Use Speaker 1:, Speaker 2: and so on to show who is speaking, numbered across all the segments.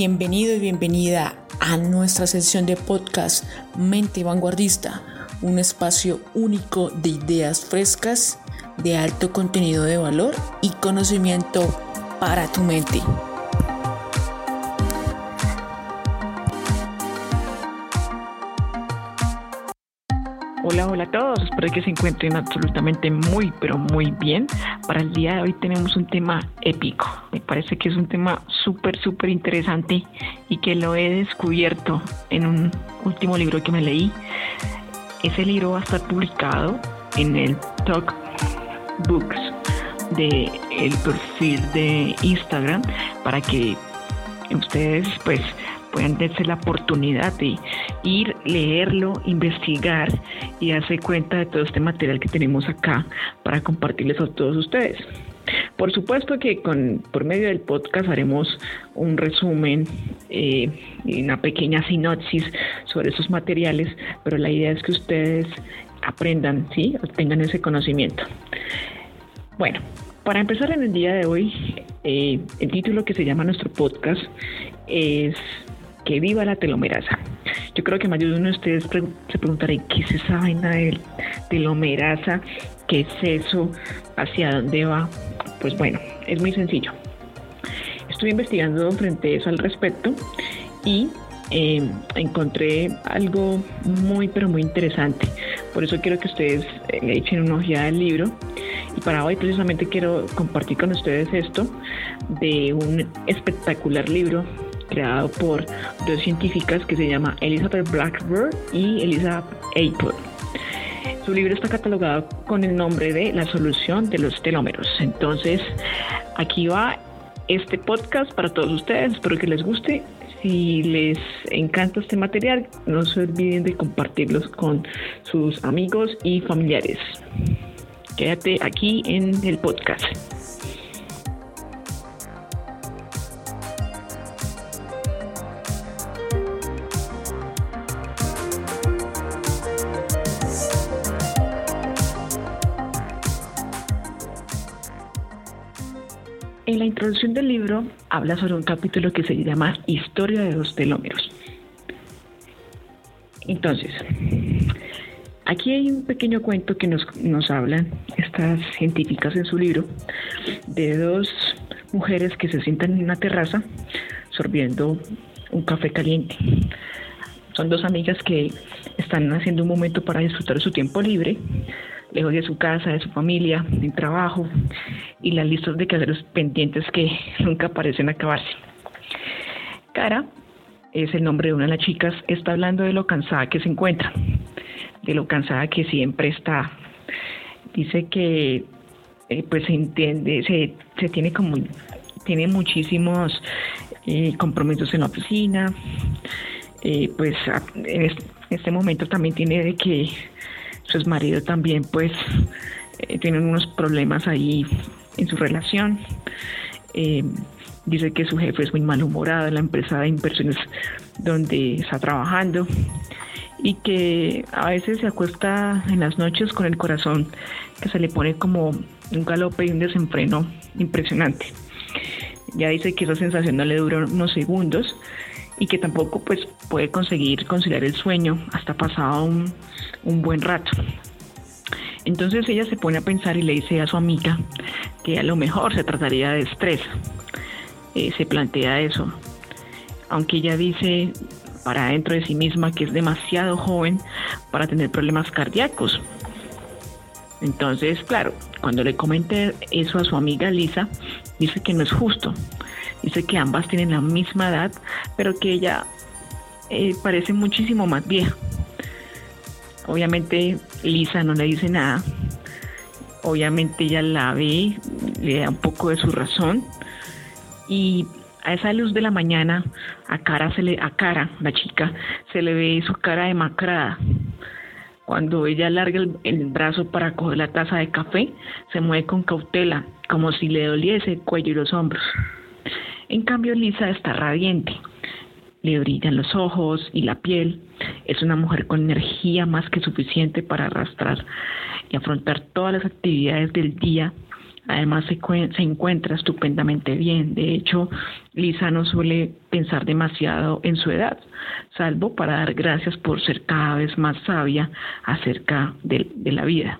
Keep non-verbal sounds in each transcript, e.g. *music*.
Speaker 1: Bienvenido y bienvenida a nuestra sesión de podcast Mente Vanguardista, un espacio único de ideas frescas, de alto contenido de valor y conocimiento para tu mente. Hola, a todos. Espero que se encuentren absolutamente muy, pero muy bien. Para el día de hoy tenemos un tema épico. Me parece que es un tema súper, súper interesante y que lo he descubierto en un último libro que me leí. Ese libro va a estar publicado en el Talk Books de perfil de Instagram para que ustedes pues puedan darse la oportunidad de ir, leerlo, investigar y darse cuenta de todo este material que tenemos acá para compartirles a todos ustedes. Por supuesto que con, por medio del podcast haremos un resumen eh, y una pequeña sinopsis sobre esos materiales, pero la idea es que ustedes aprendan, ¿sí? Tengan ese conocimiento. Bueno, para empezar en el día de hoy, eh, el título que se llama nuestro podcast es Que viva la telomerasa. Yo creo que más de uno de ustedes se preguntará qué es esa vaina de telomerasa, qué es eso, hacia dónde va. Pues bueno, es muy sencillo. Estuve investigando frente a eso al respecto y em, encontré algo muy pero muy interesante. Por eso quiero que ustedes eh, le echen una ojeada al libro. Y para hoy precisamente quiero compartir con ustedes esto de un espectacular libro creado por dos científicas que se llama Elizabeth Blackburn y Elizabeth April. Su libro está catalogado con el nombre de La solución de los telómeros. Entonces, aquí va este podcast para todos ustedes. Espero que les guste. Si les encanta este material, no se olviden de compartirlos con sus amigos y familiares. Quédate aquí en el podcast. La introducción del libro habla sobre un capítulo que se llama Historia de los telómeros. Entonces, aquí hay un pequeño cuento que nos, nos hablan estas científicas en su libro de dos mujeres que se sientan en una terraza sorbiendo un café caliente. Son dos amigas que están haciendo un momento para disfrutar su tiempo libre lejos de su casa, de su familia, del trabajo y las listas de quehaceres pendientes que *laughs* nunca parecen acabarse. Cara es el nombre de una de las chicas, está hablando de lo cansada que se encuentra, de lo cansada que siempre está. Dice que eh, pues se entiende, se, tiene como tiene muchísimos eh, compromisos en la oficina, eh, pues en este momento también tiene que su marido también pues eh, tienen unos problemas ahí en su relación. Eh, dice que su jefe es muy malhumorado en la empresa de inversiones donde está trabajando y que a veces se acuesta en las noches con el corazón que se le pone como un galope y un desenfreno impresionante. Ya dice que esa sensación no le dura unos segundos y que tampoco pues puede conseguir conciliar el sueño hasta pasado un, un buen rato. Entonces ella se pone a pensar y le dice a su amiga que a lo mejor se trataría de estrés. Eh, se plantea eso. Aunque ella dice para dentro de sí misma que es demasiado joven para tener problemas cardíacos. Entonces, claro, cuando le comenté eso a su amiga Lisa, dice que no es justo. Dice que ambas tienen la misma edad, pero que ella eh, parece muchísimo más vieja. Obviamente Lisa no le dice nada. Obviamente ella la ve, le da un poco de su razón. Y a esa luz de la mañana, a cara, se le, a cara, la chica, se le ve su cara demacrada. Cuando ella alarga el, el, brazo para coger la taza de café, se mueve con cautela, como si le doliese el cuello y los hombros. En cambio, Lisa está radiante. Le brillan los ojos y la piel. Es una mujer con energía más que suficiente para arrastrar y afrontar todas las actividades del día Además se, se encuentra estupendamente bien. De hecho, Lisa no suele pensar demasiado en su edad, salvo para dar gracias por ser cada vez más sabia acerca de, de la vida.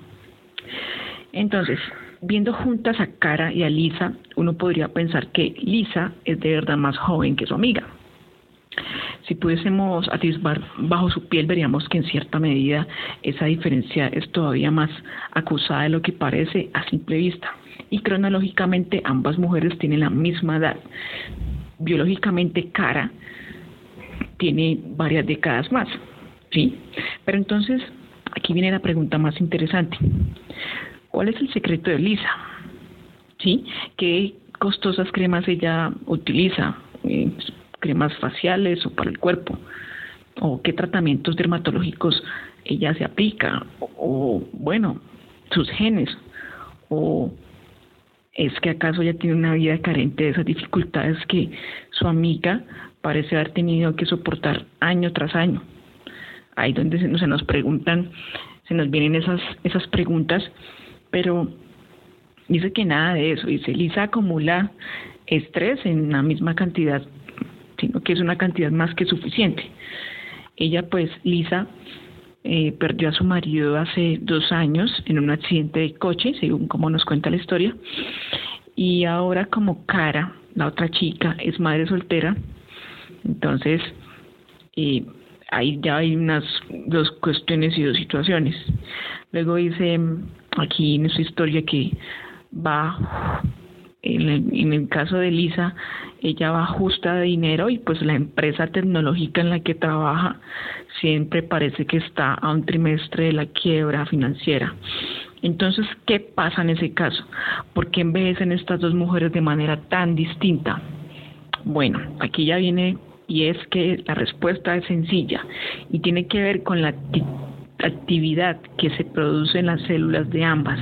Speaker 1: Entonces, viendo juntas a Cara y a Lisa, uno podría pensar que Lisa es de verdad más joven que su amiga. Si pudiésemos atisbar bajo su piel, veríamos que en cierta medida esa diferencia es todavía más acusada de lo que parece a simple vista. Y cronológicamente ambas mujeres tienen la misma edad. Biológicamente Cara tiene varias décadas más. ¿sí? Pero entonces, aquí viene la pregunta más interesante. ¿Cuál es el secreto de Lisa? ¿Sí? ¿Qué costosas cremas ella utiliza? Eh, cremas faciales o para el cuerpo, o qué tratamientos dermatológicos ella se aplica, o, bueno, sus genes, o es que acaso ella tiene una vida carente de esas dificultades que su amiga parece haber tenido que soportar año tras año. Ahí donde se, nos preguntan, se nos vienen esas, esas preguntas, pero dice que nada de eso. Dice, Lisa acumula estrés en la misma cantidad sino que es una cantidad más que suficiente. Ella, pues, Lisa, eh, perdió a su marido hace dos años en un accidente de coche, según como nos cuenta la historia, y ahora como Cara, la otra chica, es madre soltera, entonces eh, ahí ya hay unas dos cuestiones y dos situaciones. Luego dice aquí en su historia que va en el, caso de Lisa, ella va justa de dinero y pues la empresa tecnológica en la que trabaja siempre parece que está a un trimestre de la quiebra financiera. Entonces, ¿qué pasa en ese caso? ¿Por qué envejecen estas dos mujeres de manera tan distinta? Bueno, aquí ya viene y es que la respuesta es sencilla y tiene que ver con la actividad que se produce en las células de ambas.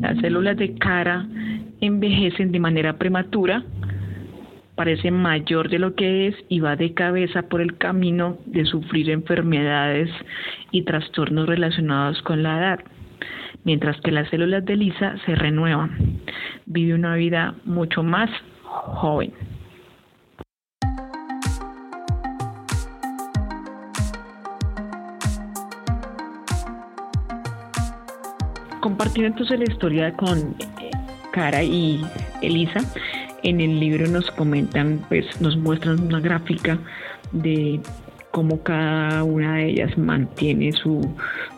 Speaker 1: Las células de cara envejecen de manera prematura, parece mayor de lo que es y va de cabeza por el camino de sufrir enfermedades y trastornos relacionados con la edad, mientras que las células de Lisa se renuevan, vive una vida mucho más joven. Compartiendo entonces la historia con Cara y Elisa, en el libro nos comentan, pues nos muestran una gráfica de cómo cada una de ellas mantiene su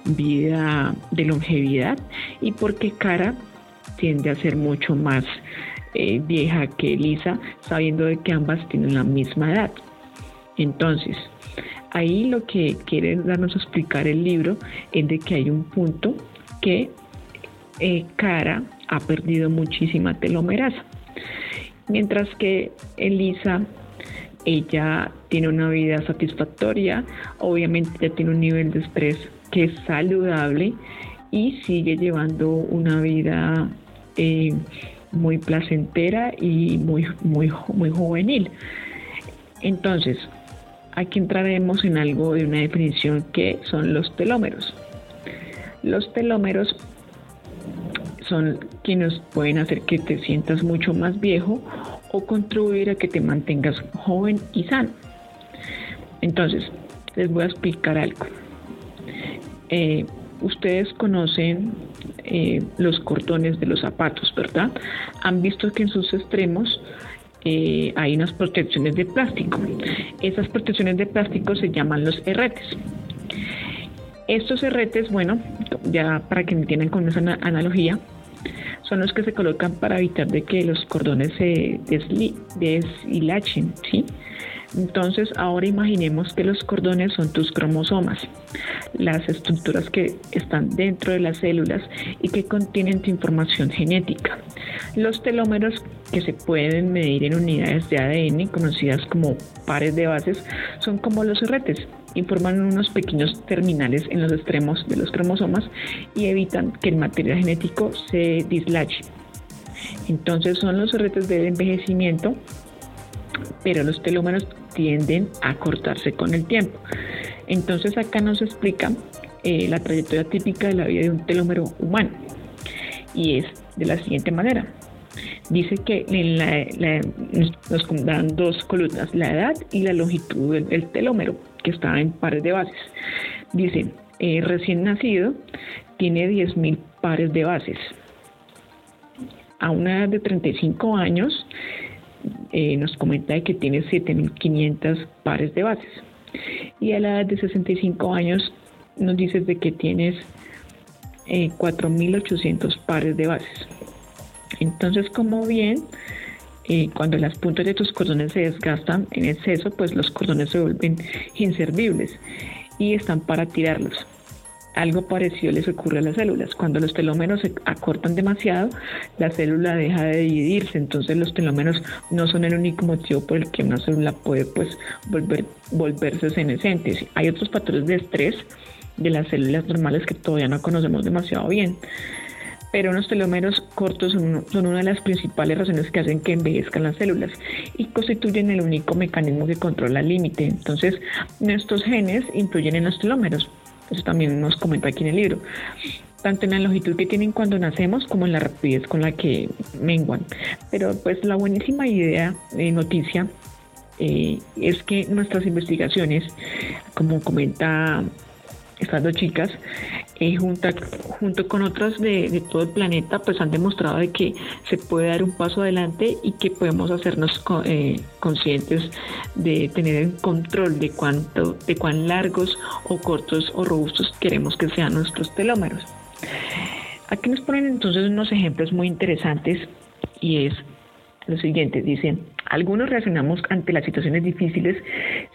Speaker 1: vida de longevidad y porque Cara tiende a ser mucho más eh, vieja que Elisa, sabiendo de que ambas tienen la misma edad. Entonces, ahí lo que quiere darnos a explicar el libro es de que hay un punto que eh, Cara ha perdido muchísima telomerasa. Mientras que Elisa, ella tiene una vida satisfactoria, obviamente ya tiene un nivel de estrés que es saludable y sigue llevando una vida eh, muy placentera y muy, muy, muy juvenil. Entonces, aquí entraremos en algo de una definición que son los telómeros. Los telómeros son quienes pueden hacer que te sientas mucho más viejo o contribuir a que te mantengas joven y sano. Entonces, les voy a explicar algo. Eh, ustedes conocen eh, los cordones de los zapatos, ¿verdad? Han visto que en sus extremos eh, hay unas protecciones de plástico. Esas protecciones de plástico se llaman los herretes. Estos herretes, bueno, ya para que me entiendan con esa analogía, son los que se colocan para evitar de que los cordones se deshilachen, ¿sí? Entonces, ahora imaginemos que los cordones son tus cromosomas, las estructuras que están dentro de las células y que contienen tu información genética. Los telómeros, que se pueden medir en unidades de ADN, conocidas como pares de bases, son como los herretes y forman unos pequeños terminales en los extremos de los cromosomas y evitan que el material genético se dislache. Entonces son los herretes de envejecimiento, pero los telómeros tienden a cortarse con el tiempo. Entonces acá nos explica eh, la trayectoria típica de la vida de un telómero humano. Y es de la siguiente manera. Dice que nos dan dos columnas, la edad y la longitud del, telómero, que está en pares de bases. Dice, eh, recién nacido tiene 10.000 pares de bases. A una edad de 35 años eh, nos comenta que tiene 7.500 pares de bases. Y a la edad de 65 años nos dice de que tienes 4.800 eh, pares de bases. Entonces, como bien, eh, cuando las puntas de tus cordones se desgastan en exceso, pues los cordones se vuelven inservibles y están para tirarlos. Algo parecido les ocurre a las células. Cuando los telómeros se acortan demasiado, la célula deja de dividirse. Entonces los telómeros no son el único motivo por el que una célula puede pues, volver, volverse senescente. Hay otros patrones de estrés de las células normales que todavía no conocemos demasiado bien. Pero los telómeros cortos son una de las principales razones que hacen que envejezcan las células y constituyen el único mecanismo que controla el límite. Entonces, nuestros genes influyen en los telómeros eso también nos comenta aquí en el libro. Tanto en la longitud que tienen cuando nacemos como en la rapidez con la que menguan. Pero pues la buenísima idea, de noticia, eh, es que nuestras investigaciones, como comenta estas dos chicas, eh, junto con otras de, todo el planeta, pues han demostrado de que se puede dar un paso adelante y que podemos hacernos eh, conscientes de tener el control de cuánto, de cuán largos o cortos o robustos queremos que sean nuestros telómeros. Aquí nos ponen entonces unos ejemplos muy interesantes y es lo siguiente, dicen, algunos reaccionamos ante las situaciones difíciles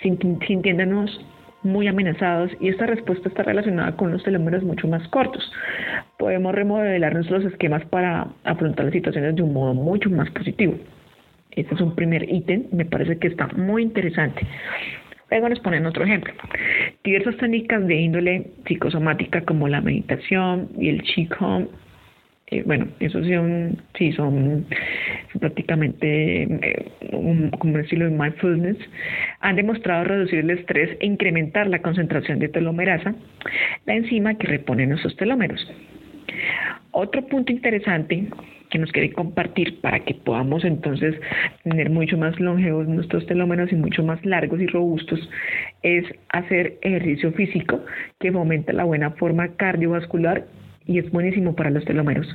Speaker 1: sintiéndonos muy amenazados y esta respuesta está relacionada con los telómeros mucho más cortos. Podemos remodelar nuestros esquemas para afrontar las situaciones de un modo mucho más positivo. Este es un primer ítem, me parece que está muy interesante. Luego nos ponen otro ejemplo. Diversas técnicas de índole psicosomática como la meditación y el Qigong eh, bueno, esos son, sí, son prácticamente eh, un, como estilo de mindfulness, han demostrado reducir el estrés e incrementar la concentración de telomerasa, la enzima que repone nuestros telómeros. Otro punto interesante que nos quiere compartir para que podamos entonces tener mucho más longevos nuestros telómeros y mucho más largos y robustos es hacer ejercicio físico que fomenta la buena forma cardiovascular y es buenísimo para los telómeros.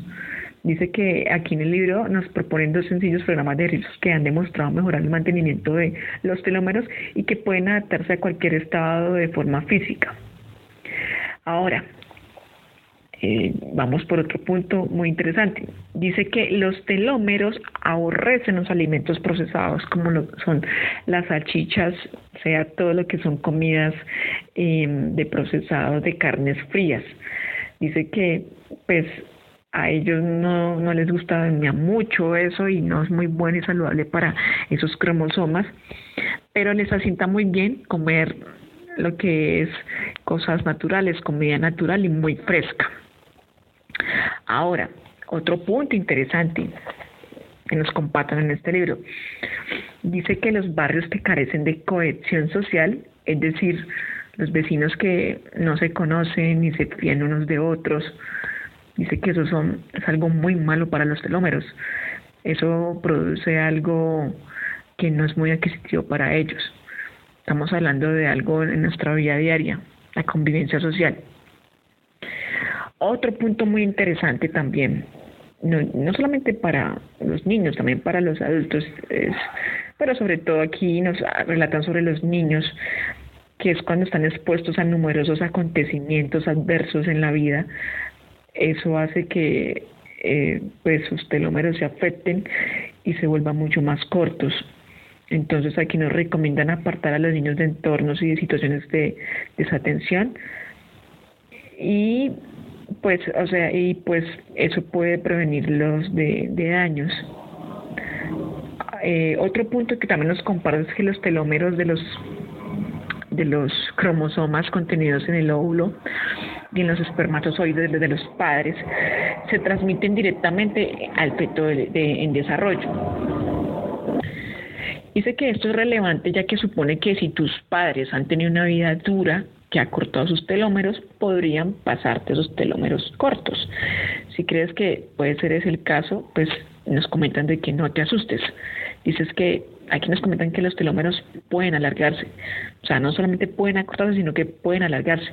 Speaker 1: Dice que aquí en el libro nos proponen dos sencillos programas de ejercicios que han demostrado mejorar el mantenimiento de los telómeros y que pueden adaptarse a cualquier estado de forma física. Ahora, eh, vamos por otro punto muy interesante. Dice que los telómeros aborrecen los alimentos procesados, como lo son las salchichas, sea todo lo que son comidas eh, de procesados de carnes frías dice que pues a ellos no, no les gusta mucho eso y no es muy bueno y saludable para esos cromosomas, pero les asienta muy bien comer lo que es cosas naturales, comida natural y muy fresca. Ahora, otro punto interesante que nos compartan en este libro. Dice que los barrios que carecen de cohesión social, es decir, los vecinos que no se conocen ni se fían unos de otros. Dice que eso son, es algo muy malo para los telómeros. Eso produce algo que no es muy adquisitivo para ellos. Estamos hablando de algo en nuestra vida diaria, la convivencia social. Otro punto muy interesante también, no, no solamente para los niños, también para los adultos, es, pero sobre todo aquí nos relatan sobre los niños, que es cuando están expuestos a numerosos acontecimientos adversos en la vida, eso hace que eh, pues sus telómeros se afecten y se vuelvan mucho más cortos. Entonces aquí nos recomiendan apartar a los niños de entornos y de situaciones de desatención y pues o sea y pues eso puede prevenirlos de, daños. Eh, otro punto que también nos comparte es que los telómeros de los de los cromosomas contenidos en el óvulo y en los espermatozoides de los padres se transmiten directamente al feto en desarrollo. Dice que esto es relevante ya que supone que si tus padres han tenido una vida dura que ha cortado sus telómeros podrían pasarte esos telómeros cortos. Si crees que puede ser ese el caso, pues nos comentan de que no te asustes. Dices que aquí nos comentan que los telómeros pueden alargarse. O sea, no solamente pueden acortarse, sino que pueden alargarse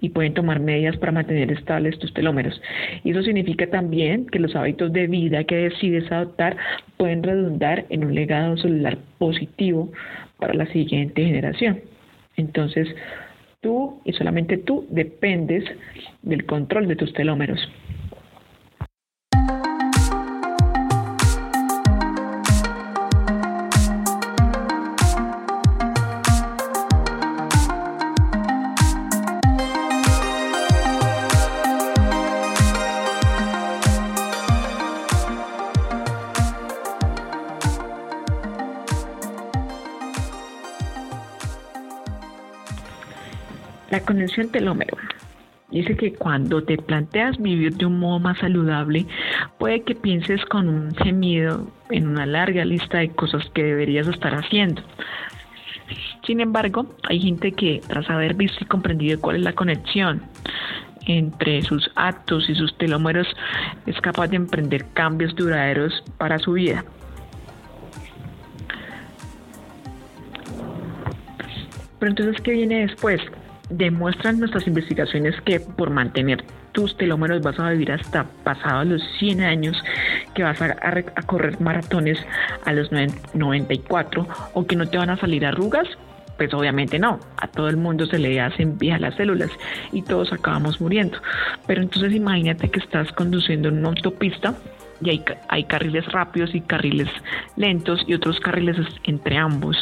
Speaker 1: y pueden tomar medidas para mantener estables tus telómeros. Y eso significa también que los hábitos de vida que decides adoptar pueden redundar en un legado celular positivo para la siguiente generación. Entonces, tú y solamente tú dependes del control de tus telómeros. La conexión telómero. Dice que cuando te planteas vivir de un modo más saludable, puede que pienses con un gemido en una larga lista de cosas que deberías estar haciendo. Sin embargo, hay gente que tras haber visto y comprendido cuál es la conexión entre sus actos y sus telómeros, es capaz de emprender cambios duraderos para su vida. Pero entonces, ¿qué viene después? Demuestran nuestras investigaciones que por mantener tus telómeros vas a vivir hasta pasados los 100 años, que vas a, correr maratones a los 94 o que no te van a salir arrugas. Pues obviamente no, a todo el mundo se le hacen viejas las células y todos acabamos muriendo. Pero entonces imagínate que estás conduciendo en una autopista y hay, hay, carriles rápidos y carriles lentos y otros carriles entre ambos.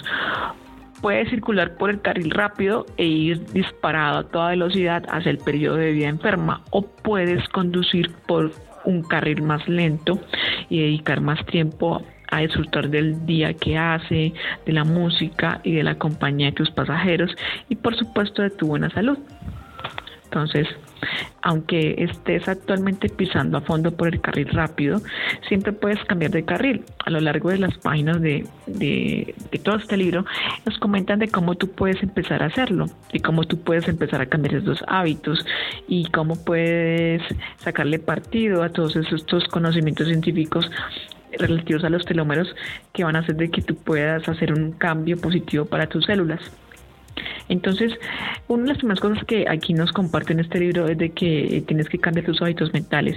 Speaker 1: Puede circular por el carril rápido e ir disparado a toda velocidad hacia el periodo de vida enferma o puedes conducir por un carril más lento y dedicar más tiempo a disfrutar del día que hace, de la música y de la compañía de tus pasajeros y por supuesto de tu buena salud. Entonces, aunque estés actualmente pisando a fondo por el carril rápido, siempre puedes cambiar de carril. A lo largo de las páginas de, de, todo este libro, nos comentan de cómo tú puedes empezar a hacerlo, y cómo tú puedes empezar a cambiar esos hábitos y cómo puedes sacarle partido a todos estos conocimientos científicos relativos a los telómeros que van a hacer de que tú puedas hacer un cambio positivo para tus células. Entonces, una de las primeras cosas que aquí nos comparte en este libro es de que tienes que cambiar tus hábitos mentales,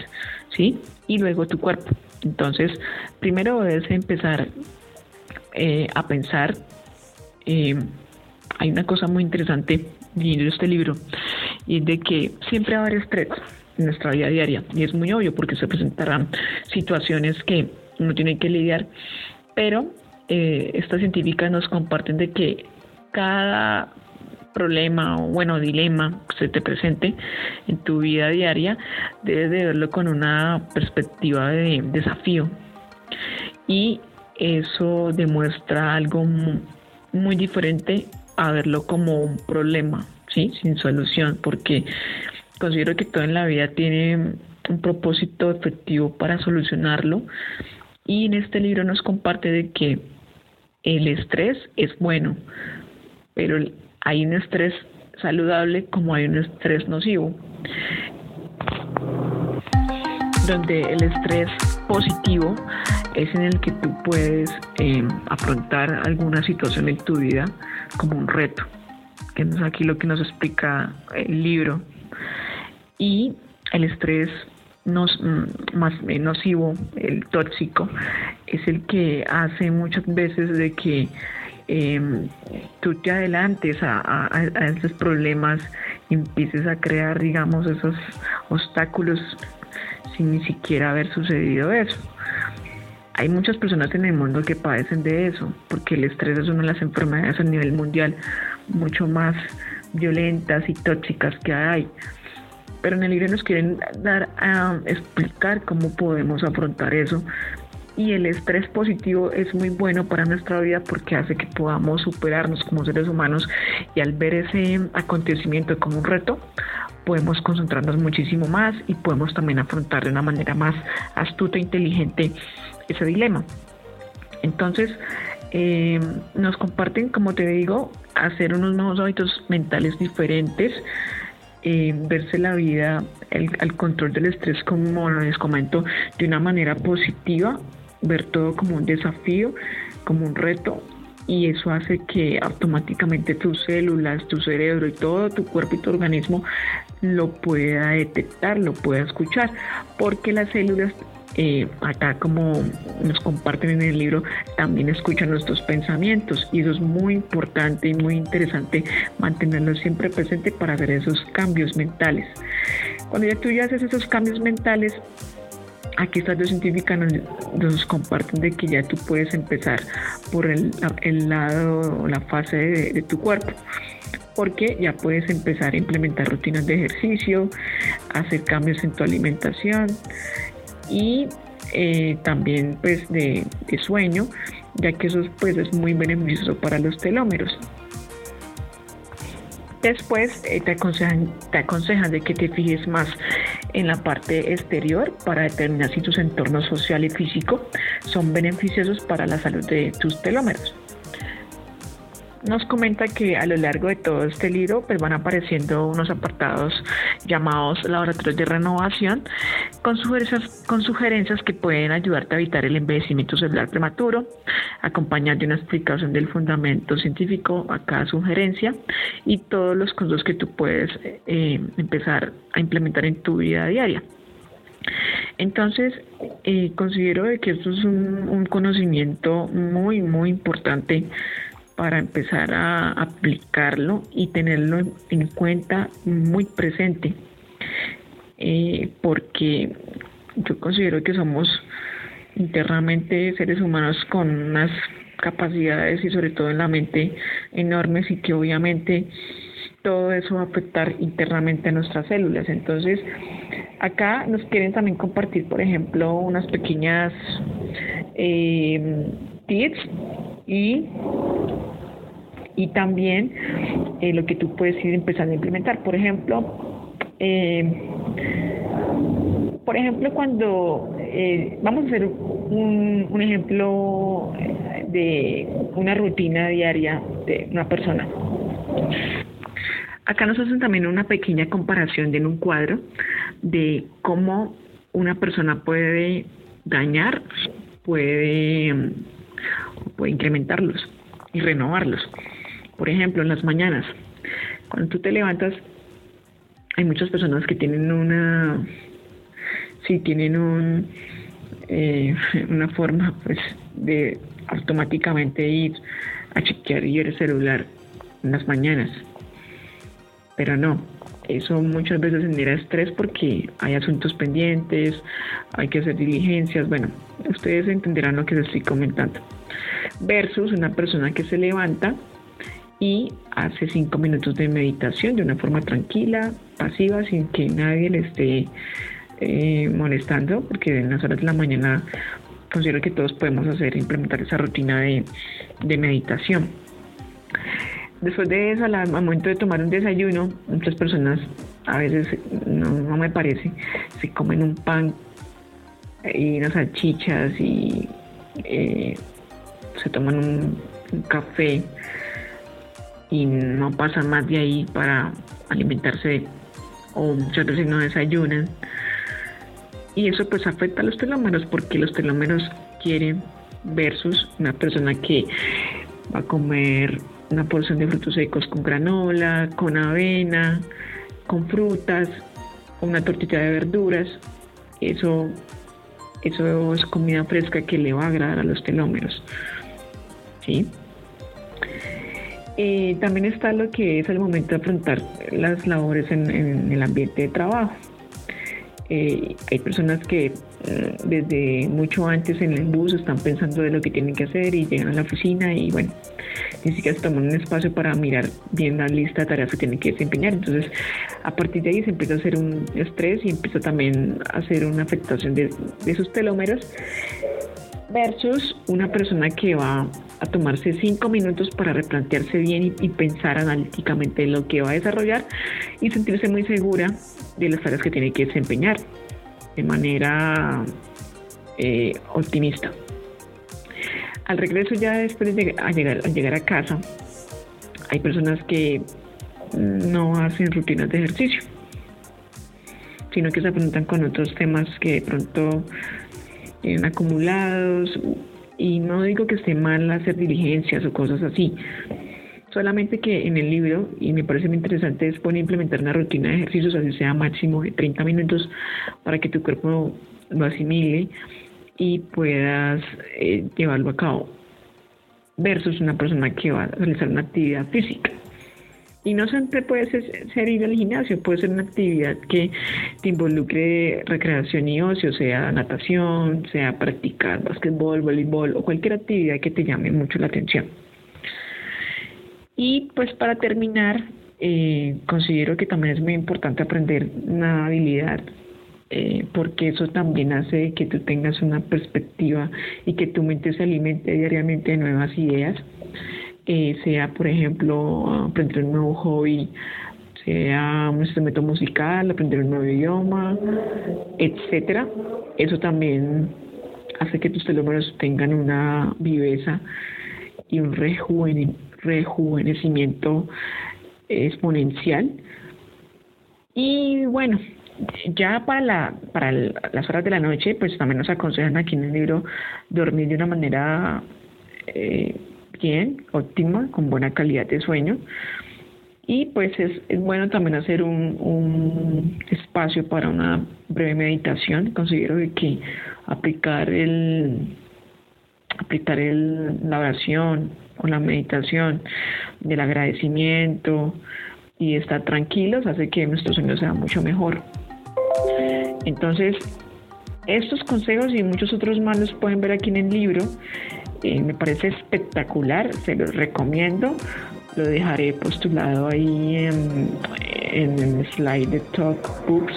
Speaker 1: ¿sí? Y luego tu cuerpo. Entonces, primero debes empezar eh, a pensar. Eh, hay una cosa muy interesante leyendo este libro y es de que siempre va a estrés en nuestra vida diaria y es muy obvio porque se presentarán situaciones que uno tiene que lidiar, pero eh, estas científicas nos comparten de que cada problema o bueno dilema que se te presente en tu vida diaria debes de verlo con una perspectiva de desafío. Y eso demuestra algo muy diferente a verlo como un problema sí sin solución porque considero que todo en la vida tiene un propósito efectivo para solucionarlo. Y en este libro nos comparte de que el estrés es bueno pero hay un estrés saludable como hay un estrés nocivo, donde el estrés positivo es en el que tú puedes em, afrontar alguna situación en tu vida como un reto, que es aquí lo que nos explica el libro. Y el estrés nos, mm, más nocivo, el tóxico, es el que hace muchas veces de que eh, tú te adelantes a, esos problemas empieces a crear, digamos, esos obstáculos sin ni siquiera haber sucedido eso. Hay muchas personas en el mundo que padecen de eso, porque el estrés es una de las enfermedades a nivel mundial mucho más violentas y tóxicas que hay. Pero en el libro nos quieren dar a explicar cómo podemos afrontar eso y el estrés positivo es muy bueno para nuestra vida porque hace que podamos superarnos como seres humanos y al ver ese acontecimiento como un reto podemos concentrarnos muchísimo más y podemos también afrontar de una manera más astuta e inteligente ese dilema. Entonces, eh, nos comparten, como te digo, hacer unos nuevos hábitos mentales diferentes, eh, verse la vida, el, el, control del estrés, como les comento, de una manera positiva, ver todo como un desafío, como un reto. Y eso hace que automáticamente tus células, tu cerebro y todo tu cuerpo y tu organismo lo pueda detectar, lo pueda escuchar, porque las células eh, acá como nos comparten en el libro, también escuchan nuestros pensamientos y eso es muy importante y muy interesante mantenerlo siempre presente para hacer esos cambios mentales. Cuando ya tú ya haces esos cambios mentales, aquí estas dos científicas nos, comparten de que ya tú puedes empezar por el, lado o la fase de tu cuerpo porque ya puedes empezar a implementar rutinas de ejercicio, hacer cambios en tu alimentación, y eh, también pues de, sueño, ya que eso pues es muy beneficioso para los telómeros. Después eh, te, aconsejan, te aconsejan de que te fijes más en la parte exterior para determinar si tus entornos social y físico son beneficiosos para la salud de tus telómeros. Nos comenta que a lo largo de todo este libro pues van apareciendo unos apartados llamados laboratorios de renovación con sugerencias, con sugerencias que pueden ayudarte a evitar el envejecimiento celular prematuro, acompañado de una explicación del fundamento científico a cada sugerencia y todos los consejos que tú puedes eh, empezar a implementar en tu vida diaria. Entonces, eh, considero que esto es un, un conocimiento muy, muy importante para empezar a aplicarlo y tenerlo en cuenta muy presente. Eh, porque yo considero que somos internamente seres humanos con unas capacidades y sobre todo en la mente enormes y que obviamente todo eso va a afectar internamente a nuestras células. Entonces, acá nos quieren también compartir, por ejemplo, unas pequeñas eh, tips y y también eh, lo que tú puedes ir empezando a implementar. Por ejemplo, eh, por ejemplo, cuando eh, vamos a hacer un, un, ejemplo de una rutina diaria de una persona. Acá nos hacen también una pequeña comparación en un cuadro de cómo una persona puede dañar, puede, puede incrementarlos y renovarlos. Por ejemplo, en las mañanas, cuando tú te levantas, hay muchas personas que tienen una, sí, tienen un, eh, una forma pues de automáticamente ir a chequear el celular en las mañanas. Pero no, eso muchas veces genera estrés porque hay asuntos pendientes, hay que hacer diligencias, bueno, ustedes entenderán lo que les estoy comentando. Versus una persona que se levanta y hace cinco minutos de meditación de una forma tranquila, pasiva, sin que nadie le esté eh, molestando, porque en las horas de la mañana considero que todos podemos hacer, implementar esa rutina de, meditación. Después de eso, al momento de tomar un desayuno, muchas personas, a veces no, me parece, se comen un pan y unas salchichas y eh, se toman un café y no pasan más de ahí para alimentarse o muchas veces no desayunan. Y eso pues afecta a los telómeros porque los telómeros quieren versus una persona que va a comer una porción de frutos secos con granola, con avena, con frutas, una tortita de verduras. Eso, eso es comida fresca que le va a agradar a los telómeros. ¿Sí? Y también está lo que es el momento de afrontar las labores en, el ambiente de trabajo. Eh, hay personas que eh, desde mucho antes en el bus están pensando de lo que tienen que hacer y llegan a la oficina y bueno, ni siquiera se toman un espacio para mirar bien la lista de tareas que tienen que desempeñar. Entonces, a partir de ahí se empieza a hacer un estrés y empieza también a hacer una afectación de, de esos telómeros versus una persona que va a tomarse cinco minutos para replantearse bien y, pensar analíticamente lo que va a desarrollar y sentirse muy segura de las tareas que tiene que desempeñar de manera eh, optimista. Al regreso ya después de llegar, llegar, a casa, hay personas que no hacen rutinas de ejercicio, sino que se afrontan con otros temas que de pronto tienen acumulados. Y no digo que esté mal hacer diligencias o cosas así, solamente que en el libro, y me parece muy interesante, es poner implementar una rutina de ejercicios, así sea máximo de 30 minutos, para que tu cuerpo lo asimile y puedas eh, llevarlo a cabo, versus una persona que va a realizar una actividad física. Y no siempre puede ser, ir al gimnasio, puede ser una actividad que te involucre recreación y ocio, sea natación, sea practicar básquetbol, voleibol o cualquier actividad que te llame mucho la atención. Y pues para terminar, eh, considero que también es muy importante aprender una habilidad eh, porque eso también hace que tú tengas una perspectiva y que tu mente se alimente diariamente de nuevas ideas eh, sea por ejemplo aprender un nuevo hobby, sea un instrumento musical, aprender un nuevo idioma, etcétera. Eso también hace que tus telómeros tengan una viveza y un rejuvenecimiento exponencial. Y bueno, ya para, la, para las horas de la noche, pues también nos aconsejan aquí en el libro dormir de una manera eh, bien, óptima, con buena calidad de sueño. Y pues es, es bueno también hacer un, un, espacio para una breve meditación. Considero que aplicar el aplicar el, la oración o la meditación del agradecimiento y estar tranquilos hace que nuestro sueño sea mucho mejor. Entonces, estos consejos y muchos otros más los pueden ver aquí en el libro me parece espectacular, se los recomiendo. Lo dejaré postulado ahí en, el slide de Talk Books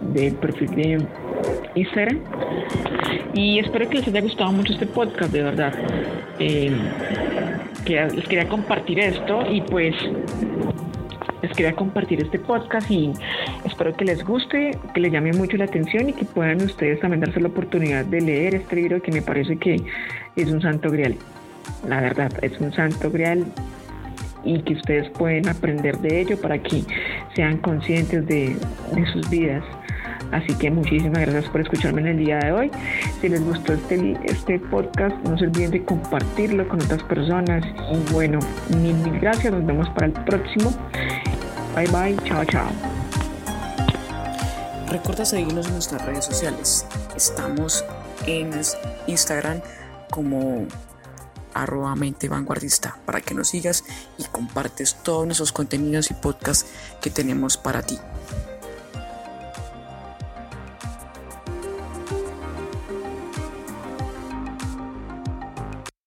Speaker 1: del perfil de Instagram. Y espero que les haya gustado mucho este podcast, de verdad. Eh, les quería compartir esto y pues les quería compartir este podcast y espero que les guste, que les llame mucho la atención y que puedan ustedes también darse la oportunidad de leer este libro que me parece que es un santo grial. La verdad, es un santo grial y que ustedes pueden aprender de ello para que sean conscientes de, sus vidas. Así que muchísimas gracias por escucharme en el día de hoy. Si les gustó este, este podcast, no se olviden de compartirlo con otras personas. Y bueno, mil, mil gracias. Nos vemos para el próximo. Bye bye. Chao, chao.
Speaker 2: Recuerda seguirnos en nuestras redes sociales. Estamos en Instagram como arroba mente vanguardista para que nos sigas y compartes todos nuestros contenidos y podcasts que tenemos para ti.